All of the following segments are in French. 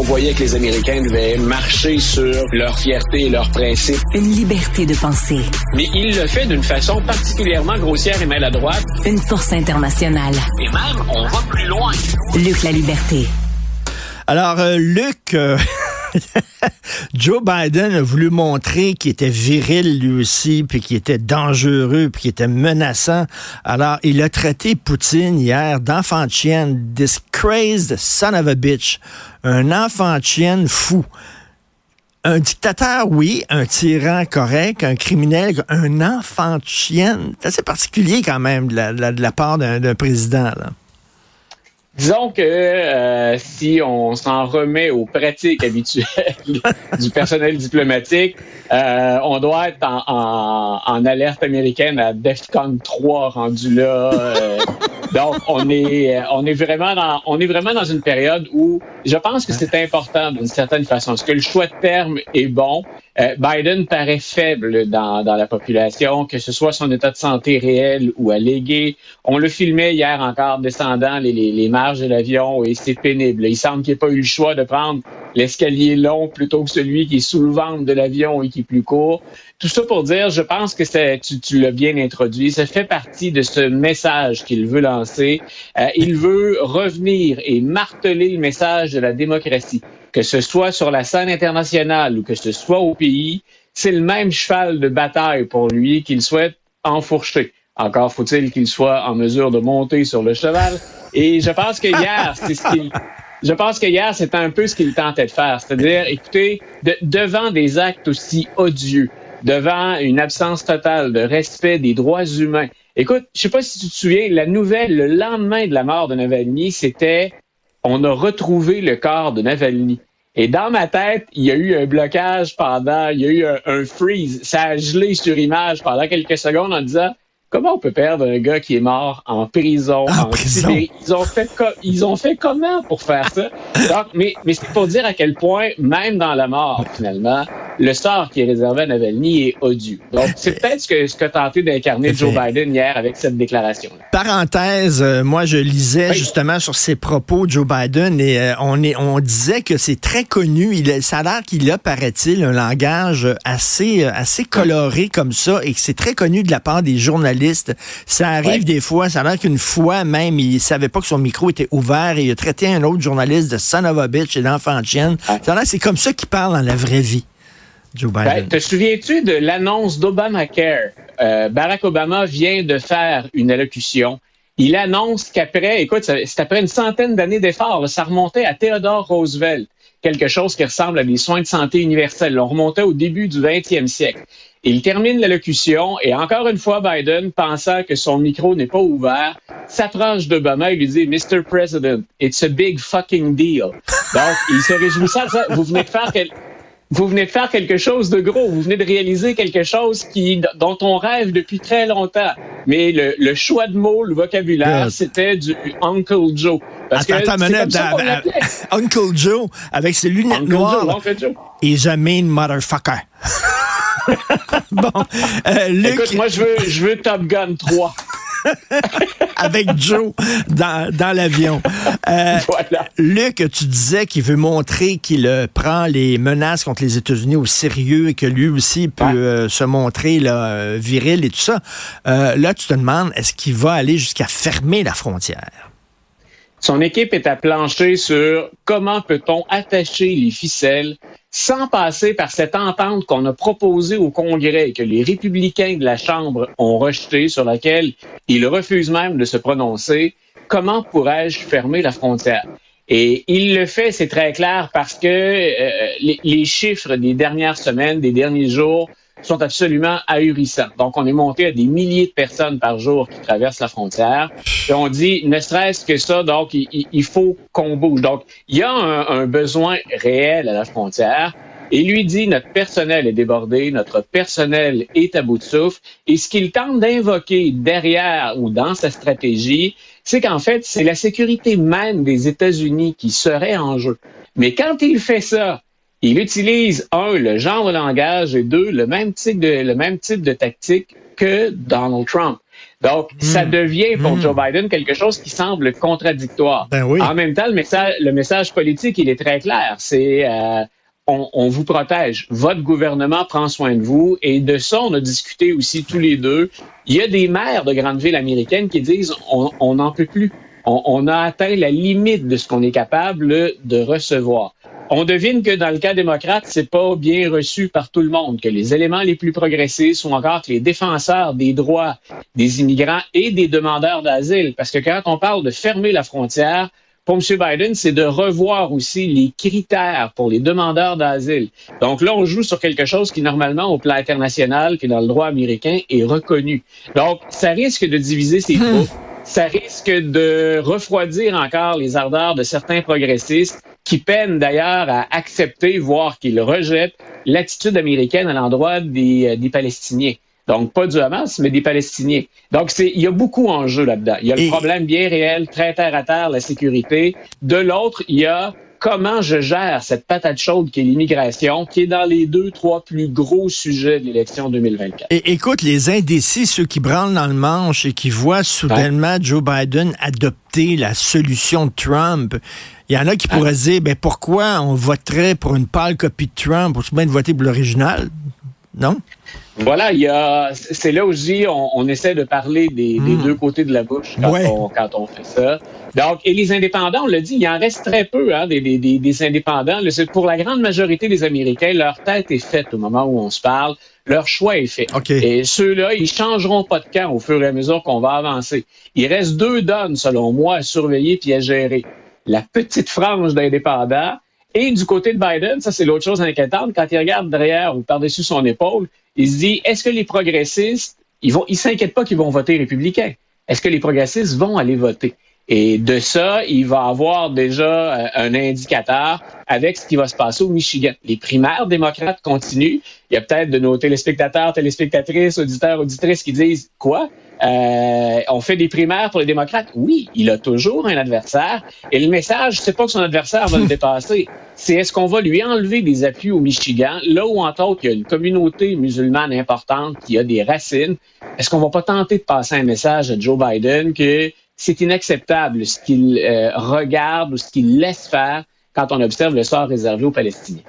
On voyait que les Américains devaient marcher sur leur fierté et leurs principes. Une liberté de penser. Mais il le fait d'une façon particulièrement grossière et maladroite. Une force internationale. Et même, on va plus loin. Luc la liberté. Alors, euh, Luc, euh, Joe Biden a voulu montrer qu'il était viril lui aussi, puis qu'il était dangereux, puis qu'il était menaçant. Alors, il a traité Poutine hier d'enfant de chienne, this crazed son of a bitch, un enfant de chienne fou. Un dictateur, oui, un tyran correct, un criminel, un enfant de chienne. C'est assez particulier quand même de la, part d'un président. Disons que euh, si on s'en remet aux pratiques habituelles du personnel diplomatique, euh, on doit être en, en, alerte américaine à DEFCON 3 rendu là. Euh, donc on est on est vraiment dans on est vraiment dans une période où je pense que c'est important d'une certaine façon. Est-ce que le choix de terme est bon? Euh, Biden paraît faible dans, dans la population, que ce soit son état de santé réel ou allégué. On le filmait hier encore descendant les, les, les marges de l'avion et c'est pénible. Il semble qu'il n'ait pas eu le choix de prendre l'escalier long plutôt que celui qui est sous le ventre de l'avion et qui est plus court. Tout ça pour dire, je pense que tu, tu l'as bien introduit, ça fait partie de ce message qu'il veut lancer. Euh, il veut revenir et marteler le message de la démocratie, que ce soit sur la scène internationale ou que ce soit au pays, c'est le même cheval de bataille pour lui qu'il souhaite enfourcher. Encore faut-il qu'il soit en mesure de monter sur le cheval. Et je pense que hier, c'est ce qu'il je pense que hier, c'était un peu ce qu'il tentait de faire. C'est-à-dire, écoutez, devant des actes aussi odieux, devant une absence totale de respect des droits humains. Écoute, je sais pas si tu te souviens, la nouvelle le lendemain de la mort de Navalny, c'était on a retrouvé le corps de Navalny. Et dans ma tête, il y a eu un blocage pendant, il y a eu un, un freeze. Ça a gelé sur image pendant quelques secondes en disant Comment on peut perdre un gars qui est mort en prison, en, prison. Ils ont fait ils ont fait comment pour faire ça? Donc, mais mais c'est pour dire à quel point même dans la mort finalement, le sort qui est réservé à Navalny est odieux. Donc c'est peut-être ce que ce que tenté d'incarner Joe Biden hier avec cette déclaration. -là. Parenthèse, euh, moi je lisais oui. justement sur ses propos Joe Biden et euh, on est on disait que c'est très connu. Il ça a l'air qu'il a paraît-il un langage assez euh, assez coloré comme ça et que c'est très connu de la part des journalistes ça arrive ouais. des fois, ça a l'air qu'une fois même, il savait pas que son micro était ouvert et il a traité un autre journaliste de a bitch et d'enfant de chienne. Ouais. C'est comme ça qu'il parle dans la vraie vie. Joe Biden. Ben, te souviens-tu de l'annonce d'Obamacare? Euh, Barack Obama vient de faire une allocution. Il annonce qu'après, écoute, c'est après une centaine d'années d'efforts, ça remontait à Theodore Roosevelt, quelque chose qui ressemble à des soins de santé universels. On remontait au début du 20e siècle. Il termine l'allocution et encore une fois, Biden, pensant que son micro n'est pas ouvert, s'approche d'Obama et lui dit Mr. President, it's a big fucking deal. Donc, il se réjouissait de ça. Vous venez de faire quel... vous venez de faire quelque chose de gros. Vous venez de réaliser quelque chose qui, dont on rêve depuis très longtemps. Mais le, le choix de mots, le vocabulaire, yes. c'était du Uncle Joe. Parce attends, que attends, minute, Uncle Joe, avec ses lunettes Uncle noires. Joe, Uncle Joe. Is a mean motherfucker. bon, euh, Luc... Écoute, moi, je veux, je veux Top Gun 3. Avec Joe dans, dans l'avion. Euh, voilà. Luc, tu disais qu'il veut montrer qu'il euh, prend les menaces contre les États-Unis au sérieux et que lui aussi peut ouais. euh, se montrer là, viril et tout ça. Euh, là, tu te demandes, est-ce qu'il va aller jusqu'à fermer la frontière? Son équipe est à plancher sur comment peut-on attacher les ficelles sans passer par cette entente qu'on a proposée au Congrès et que les républicains de la Chambre ont rejetée, sur laquelle ils refusent même de se prononcer, comment pourrais-je fermer la frontière? Et il le fait, c'est très clair, parce que euh, les, les chiffres des dernières semaines, des derniers jours, sont absolument ahurissants. Donc, on est monté à des milliers de personnes par jour qui traversent la frontière. Et on dit, ne serait-ce que ça, donc, il, faut qu'on bouge. Donc, il y a un, besoin réel à la frontière. Et lui dit, notre personnel est débordé, notre personnel est à bout de souffle. Et ce qu'il tente d'invoquer derrière ou dans sa stratégie, c'est qu'en fait, c'est la sécurité même des États-Unis qui serait en jeu. Mais quand il fait ça, il utilise, un, le genre de langage et deux, le même type de, le même type de tactique que Donald Trump. Donc, ça Hmm. devient pour Hmm. Joe Biden quelque chose qui semble contradictoire. Ben oui. En même temps, le message, le message politique, il est très clair. C'est euh, on, on vous protège. Votre gouvernement prend soin de vous. Et de ça, on a discuté aussi tous les deux. Il y a des maires de grandes villes américaines qui disent on on n'en peut plus. On, on a atteint la limite de ce qu'on est capable de recevoir. On devine que dans le cas démocrate, c'est pas bien reçu par tout le monde, que les éléments les plus progressistes sont encore que les défenseurs des droits des immigrants et des demandeurs d'asile. Parce que quand on parle de fermer la frontière, pour M. Biden, c'est de revoir aussi les critères pour les demandeurs d'asile. Donc là, on joue sur quelque chose qui, normalement, au plan international, qui dans le droit américain, est reconnu. Donc, ça risque de diviser ces troupes. Ça risque de refroidir encore les ardeurs de certains progressistes qui peinent d'ailleurs à accepter, voire qu'ils rejettent l'attitude américaine à l'endroit des, euh, des Palestiniens. Donc, pas du Hamas, mais des Palestiniens. Donc, c'est, il y a beaucoup en jeu là-dedans. Il y a le Et- problème bien réel, très terre à terre, la sécurité. De l'autre, il y a comment je gère cette patate chaude qui est l'immigration, qui est dans les deux, trois plus gros sujets de l'élection 2024. Et, écoute, les indécis, ceux qui branlent dans le manche et qui voient soudainement Joe Biden adopter la solution de Trump, il y en a qui pourraient se dire, ben pourquoi on voterait pour une pâle copie de Trump? Au bien de voter pour l'original? Non? Voilà, il y a, c'est là où je dis, on, on essaie de parler des, des Mm. deux côtés de la bouche quand, Ouais. on, quand on fait ça. Donc, et les indépendants, on l'a dit, il en reste très peu hein, des, des, des, indépendants. Le- Pour la grande majorité des Américains, leur tête est faite au moment où on se parle. Leur choix est fait. Et ceux-là, ils changeront pas de camp au fur et à mesure qu'on va avancer. Il reste deux donnes, selon moi, à surveiller puis à gérer. La petite frange d'indépendants et du côté de Biden, ça c'est l'autre chose inquiétante, quand il regarde derrière ou par-dessus son épaule, il se dit, est-ce que les progressistes, ils vont, ils s'inquiètent pas qu'ils vont voter républicain? Est-ce que les progressistes vont aller voter? Et de ça, il va avoir déjà euh, un indicateur avec ce qui va se passer au Michigan. Les primaires démocrates continuent. Il y a peut-être de nos téléspectateurs, téléspectatrices, auditeurs, auditrices qui disent quoi? Euh, on fait des primaires pour les démocrates? Oui, il a toujours un adversaire. Et le message, c'est pas que son adversaire va le dépasser. C'est est-ce qu'on va lui enlever des appuis au Michigan, là où, entre autres, il y a une communauté musulmane importante qui a des racines? Est-ce qu'on va pas tenter de passer un message à Joe Biden que c'est inacceptable ce qu'il euh, regarde ou ce qu'il laisse faire quand on observe le sort réservé aux Palestiniens?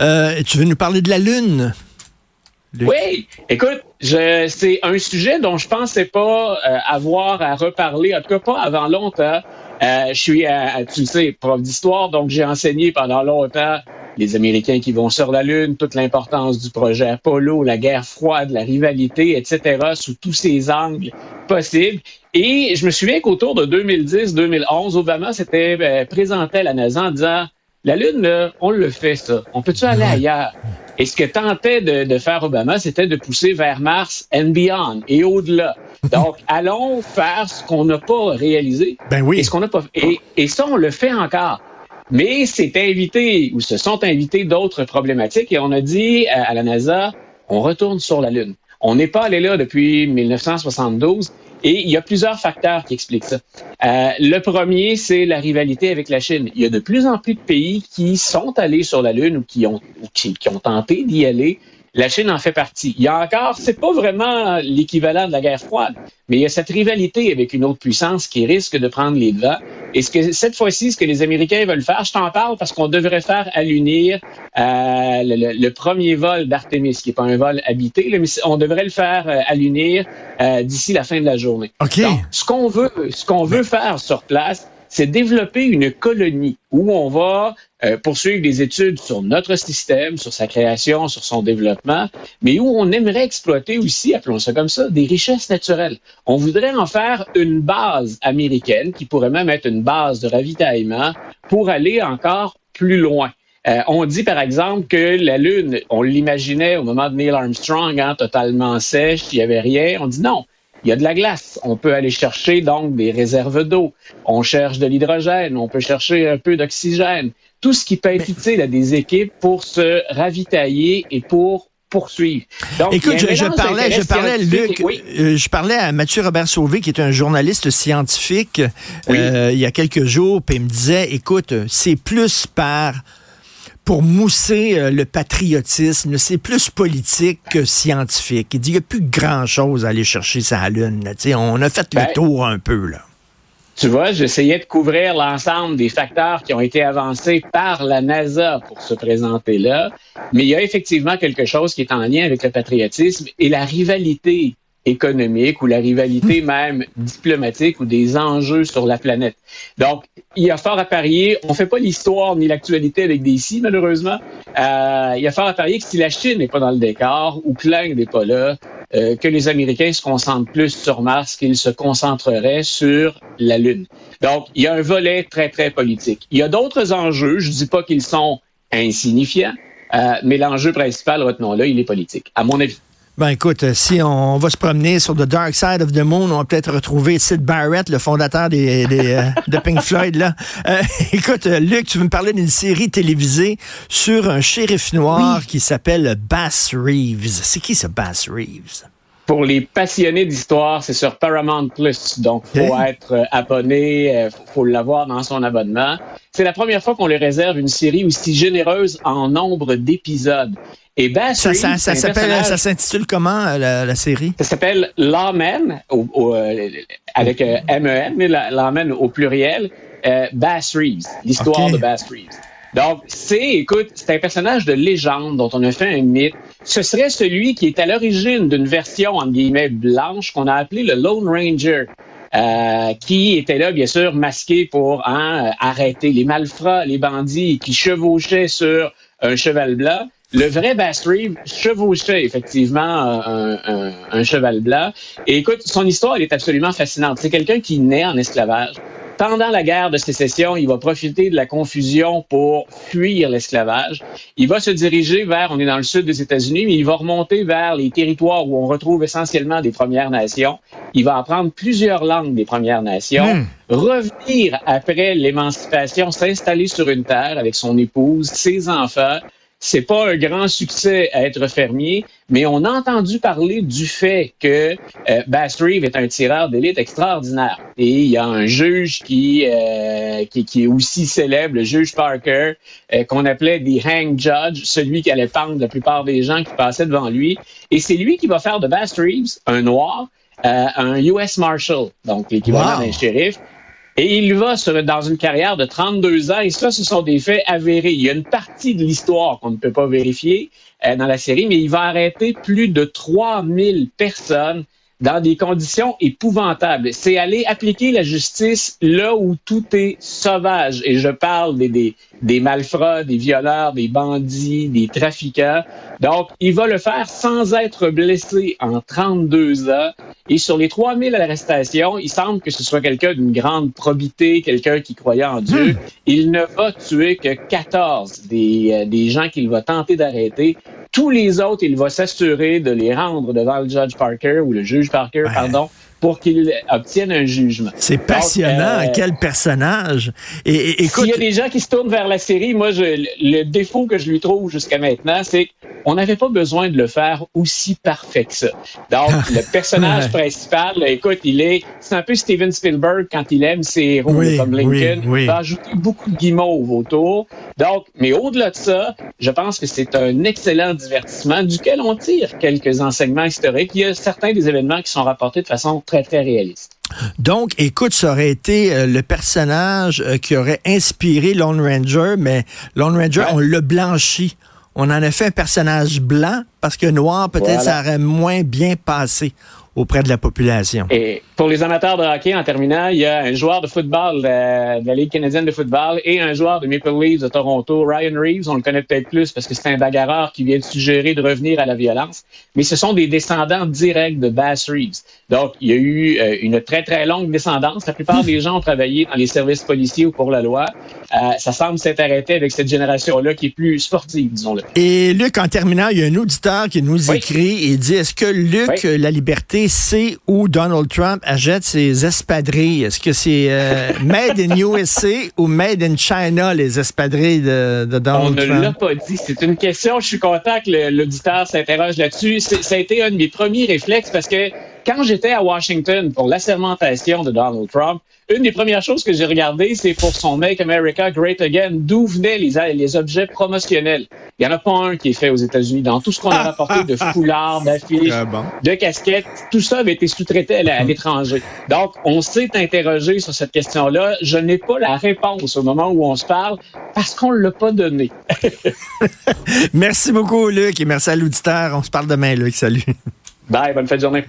Euh, tu veux nous parler de la Lune? Luc? Oui, écoute, c'est un sujet dont je pensais pas euh, avoir à reparler, en tout cas pas avant longtemps. Euh, je suis, à, tu le sais, prof d'histoire, donc j'ai enseigné pendant longtemps les Américains qui vont sur la Lune, toute l'importance du projet Apollo, la guerre froide, la rivalité, etc., sous tous ces angles possibles. Et je me souviens qu'autour de 2010-2011, Obama s'était euh, présenté à la NASA en disant la Lune, là, on le fait, ça. On peut-tu aller ailleurs? Et ce que tentait de, de faire Obama, c'était de pousser vers Mars and beyond et au-delà. Donc, allons faire ce qu'on n'a pas réalisé Ben oui. et ce qu'on n'a pas et, et ça, on le fait encore. Mais c'est invité ou se sont invités d'autres problématiques et on a dit à, la NASA, on retourne sur la Lune. On n'est pas allé là depuis 1972 et il y a plusieurs facteurs qui expliquent ça. Euh, le premier, c'est la rivalité avec la Chine. Il y a de plus en plus de pays qui sont allés sur la Lune ou qui ont, qui, qui ont tenté d'y aller. La Chine en fait partie. Il y a encore, c'est pas vraiment l'équivalent de la guerre froide, mais il y a cette rivalité avec une autre puissance qui risque de prendre les devants. Et ce que cette fois-ci, ce que les Américains veulent faire, je t'en parle parce qu'on devrait faire à l'unir euh, le, premier vol d'Artemis, qui n'est pas un vol habité, là, mais on devrait le faire euh, à l'unir euh, d'ici la fin de la journée. OK. Donc, ce qu'on veut, ce qu'on veut faire sur place, c'est développer une colonie où on va euh, poursuivre des études sur notre système, sur sa création, sur son développement, mais où on aimerait exploiter aussi, appelons ça comme ça, des richesses naturelles. On voudrait en faire une base américaine qui pourrait même être une base de ravitaillement pour aller encore plus loin. Euh, on dit par exemple que la Lune, on l'imaginait au moment de Neil Armstrong, hein, totalement sèche, il n'y avait rien. On dit non, il y a de la glace. On peut aller chercher donc des réserves d'eau. On cherche de l'hydrogène. On peut chercher un peu d'oxygène. Tout ce qui peut être utile à des équipes pour se ravitailler et pour poursuivre. Donc, Écoute, je, parlais, je parlais. Luc, Oui. euh, je parlais à Mathieu Robert Sauvé, qui est un journaliste scientifique, Oui. euh, il y a quelques jours, puis il me disait, écoute, c'est plus par pour mousser euh, le patriotisme. C'est plus politique que scientifique. Il dit qu'il n'y a plus grand-chose à aller chercher sa lune. Là. On a fait Ben, le tour un peu. là. Tu vois, j'essayais de couvrir l'ensemble des facteurs qui ont été avancés par la NASA pour se présenter là, mais il y a effectivement quelque chose qui est en lien avec le patriotisme et la rivalité économique ou la rivalité même diplomatique ou des enjeux sur la planète. Donc, il y a fort à parier. On fait pas l'histoire ni l'actualité avec des si, malheureusement. Euh, il y a fort à parier que si la Chine n'est pas dans le décor ou que l'Inde n'est pas là, euh, que les Américains se concentrent plus sur Mars qu'ils se concentreraient sur la Lune. Donc, il y a un volet très, très politique. Il y a d'autres enjeux. Je dis pas qu'ils sont insignifiants, euh, mais l'enjeu principal, retenons-le, il est politique, à mon avis. Ben écoute, euh, si on va se promener sur The Dark Side of the Moon, on va peut-être retrouver Sid Barrett, le fondateur des, des, euh, de Pink Floyd. Là. Euh, écoute, Luc, tu veux me parler d'une série télévisée sur un shérif noir qui s'appelle Bass Reeves. C'est qui ce Bass Reeves? Pour les passionnés d'histoire, c'est sur Paramount Plus. Donc, faut être euh, abonné, euh, faut, l'avoir dans son abonnement. C'est la première fois qu'on lui réserve une série aussi généreuse en nombre d'épisodes. Et Bass Ça, Reeves, ça, s'appelle, s'intitule comment euh, la, la série? Ça s'appelle Lawman, au, au, euh, avec euh, MEN, mais la- Lawman au pluriel, euh, Bass Reeves, l'histoire de Bass Reeves. Donc, c'est, écoute, c'est un personnage de légende dont on a fait un mythe. Ce serait celui qui est à l'origine d'une version, entre guillemets, blanche qu'on a appelée le Lone Ranger. euh, qui était là, bien sûr, masqué pour hein, arrêter les malfrats, les bandits qui chevauchaient sur un cheval blanc. Le vrai Bass chevauchait effectivement un, un- un cheval blanc. Et écoute, son histoire, elle est absolument fascinante. C'est quelqu'un qui naît en esclavage. Pendant la guerre de sécession, il va profiter de la confusion pour fuir l'esclavage. Il va se diriger vers, on est dans le sud des États-Unis, mais il va remonter vers les territoires où on retrouve essentiellement des Premières Nations. Il va apprendre plusieurs langues des Premières Nations. Hmm. Revenir après l'émancipation, s'installer sur une terre avec son épouse, ses enfants. C'est pas un grand succès à être fermier, mais on a entendu parler du fait que euh, Bass Reeves est un tireur d'élite extraordinaire. Et il y a un juge qui, euh, qui, qui est aussi célèbre, le juge Parker, euh, qu'on appelait the hang judge, celui qui allait pendre la plupart des gens qui passaient devant lui. Et c'est lui qui va faire de Bass Reeves un noir, euh, un US Marshal, donc l'équivalent Wow. d'un shérif. Et il va dans une carrière de 32 ans, et ça, ce sont des faits avérés. Il y a une partie de l'histoire qu'on ne peut pas vérifier euh, dans la série, mais il va arrêter plus de 3000 personnes dans des conditions épouvantables. C'est aller appliquer la justice là où tout est sauvage. Et je parle des, des malfrats, des violeurs, des bandits, des trafiquants. Donc, il va le faire sans être blessé en 32 ans. Et sur les 3000 arrestations, il semble que ce soit quelqu'un d'une grande probité, quelqu'un qui croyait en Dieu. Il ne va tuer que 14 des, euh, des gens qu'il va tenter d'arrêter. Tous les autres, il va s'assurer de les rendre devant le judge Parker ou le juge Parker, Ouais. pardon, pour qu'il obtienne un jugement. C'est Donc, passionnant. euh, Quel personnage. Et, et- écoute, S'il y a des gens qui se tournent vers la série, moi, je, le défaut que je lui trouve jusqu'à maintenant, c'est qu'on n'avait pas besoin de le faire aussi parfait que ça. Donc, le personnage Ouais. principal, là, écoute, il est, c'est un peu Steven Spielberg quand il aime ses héros Oui, comme Lincoln. oui, oui. Il va ajouter beaucoup de guimauve autour. Donc, mais au-delà de ça, je pense que c'est un excellent divertissement duquel on tire quelques enseignements historiques. Il y a certains des événements qui sont rapportés de façon très, très réaliste. Donc, écoute, ça aurait été euh, le personnage euh, qui aurait inspiré Lone Ranger, mais Lone Ranger, Ouais. on l'a blanchi. On en a fait un personnage blanc parce que noir, peut-être, Voilà. ça aurait moins bien passé auprès de la population. Et pour les amateurs de hockey, en terminant, il y a un joueur de football euh, de la Ligue canadienne de football et un joueur de Maple Leafs de Toronto, Ryan Reeves. On le connaît peut-être plus parce que c'est un bagarreur qui vient de suggérer de revenir à la violence. Mais ce sont des descendants directs de Bass Reeves. Donc, il y a eu euh, une très, très longue descendance. La plupart des gens ont travaillé dans les services policiers ou pour la loi. Euh, ça semble s'être arrêté avec cette génération-là qui est plus sportive, disons-le. Et Luc, en terminant, il y a un auditeur qui nous Oui. écrit et dit Est-ce que Luc, Oui. la liberté, sait où Donald Trump achète ses espadrilles? Est-ce que c'est euh, Made in USA ou Made in China, les espadrilles de, de On Donald ne Trump? l'a pas dit. C'est une question. Je suis content que l'auditeur s'interroge là-dessus. Ça a été un de mes premiers réflexes parce que quand j'étais à Washington pour l'assermentation de Donald Trump, une des premières choses que j'ai regardées, c'est pour son Make America Great Again, d'où venaient les, les objets promotionnels. Il n'y en a pas un qui est fait aux États-Unis. Dans tout ce qu'on a rapporté de foulards, d'affiches, de casquettes, tout ça avait été sous-traité à l'étranger. Donc, on s'est interrogé sur cette question-là. Je n'ai pas la réponse au moment où on se parle parce qu'on ne l'a pas donné. merci beaucoup, Luc, et merci à l'auditeur. On se parle demain, Luc. Salut. Bye, bonne fin de journée.